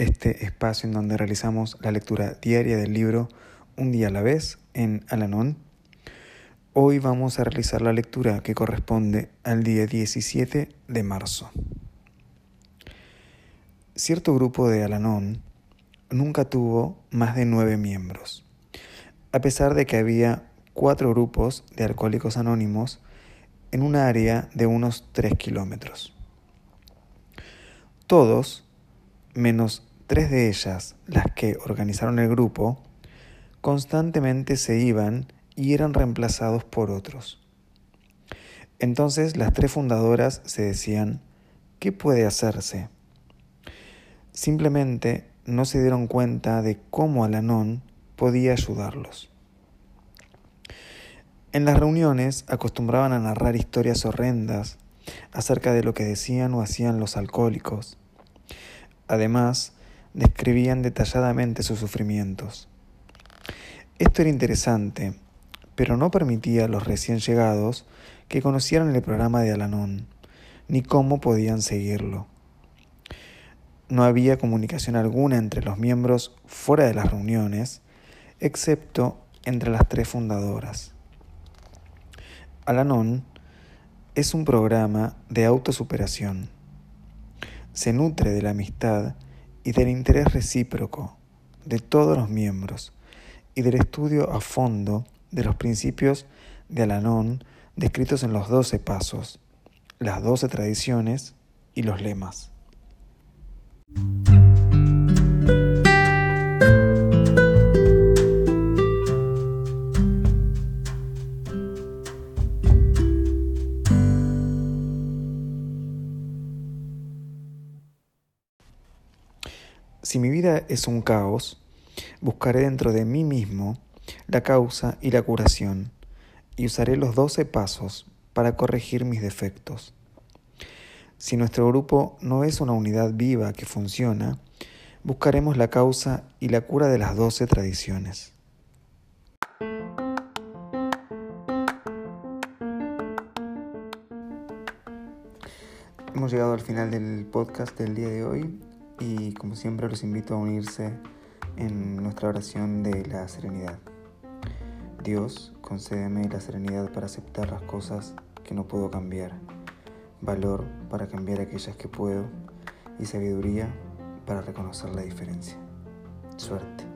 este espacio en donde realizamos la lectura diaria del libro Un día a la vez en Alanón Hoy vamos a realizar la lectura que corresponde al día 17 de marzo. Cierto grupo de Alanón nunca tuvo más de nueve miembros, a pesar de que había cuatro grupos de alcohólicos anónimos en un área de unos tres kilómetros. Todos, menos tres de ellas, las que organizaron el grupo, constantemente se iban y eran reemplazados por otros. Entonces las tres fundadoras se decían, ¿qué puede hacerse? Simplemente no se dieron cuenta de cómo Alanón podía ayudarlos. En las reuniones acostumbraban a narrar historias horrendas acerca de lo que decían o hacían los alcohólicos. Además, describían detalladamente sus sufrimientos. Esto era interesante pero no permitía a los recién llegados que conocieran el programa de Alanón, ni cómo podían seguirlo. No había comunicación alguna entre los miembros fuera de las reuniones, excepto entre las tres fundadoras. Alanón es un programa de autosuperación. Se nutre de la amistad y del interés recíproco de todos los miembros y del estudio a fondo de los principios de Alanón descritos en los doce pasos, las doce tradiciones y los lemas. Si mi vida es un caos, buscaré dentro de mí mismo la causa y la curación, y usaré los doce pasos para corregir mis defectos. Si nuestro grupo no es una unidad viva que funciona, buscaremos la causa y la cura de las doce tradiciones. Hemos llegado al final del podcast del día de hoy y como siempre los invito a unirse en nuestra oración de la serenidad. Dios, concédeme la serenidad para aceptar las cosas que no puedo cambiar, valor para cambiar aquellas que puedo y sabiduría para reconocer la diferencia. Suerte.